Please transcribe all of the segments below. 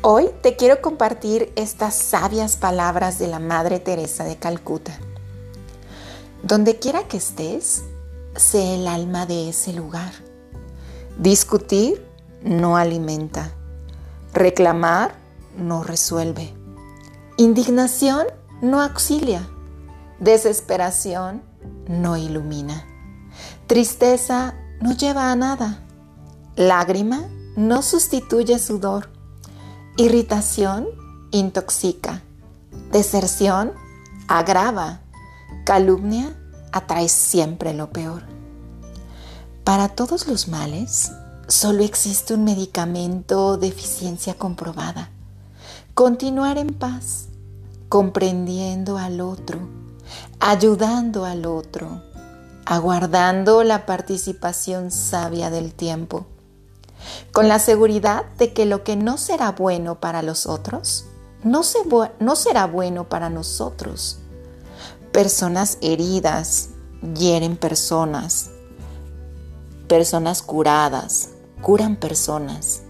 Hoy te quiero compartir estas sabias palabras de la Madre Teresa de Calcuta. Donde quiera que estés, sé el alma de ese lugar. Discutir no alimenta. Reclamar no resuelve. Indignación no auxilia. Desesperación no ilumina. Tristeza no lleva a nada. Lágrima no sustituye sudor. Irritación intoxica. Deserción agrava. Calumnia atrae siempre lo peor. Para todos los males, solo existe un medicamento de eficiencia comprobada. Continuar en paz, comprendiendo al otro, ayudando al otro, aguardando la participación sabia del tiempo con la seguridad de que lo que no será bueno para los otros, no, será bueno para nosotros. Personas heridas hieren personas. Personas curadas curan personas.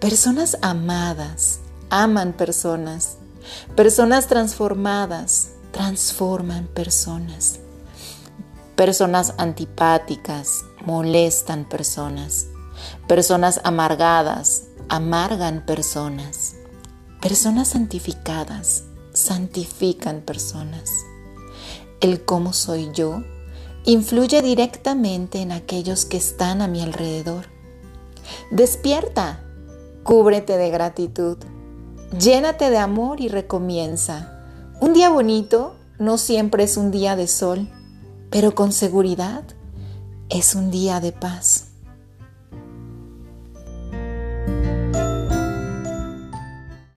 Personas amadas aman personas. Personas transformadas transforman personas. Personas antipáticas molestan personas. Personas amargadas amargan personas. Personas santificadas santifican personas. El cómo soy yo influye directamente en aquellos que están a mi alrededor. Despierta, cúbrete de gratitud, llénate de amor y recomienza. Un día bonito no siempre es un día de sol, pero con seguridad es un día de paz.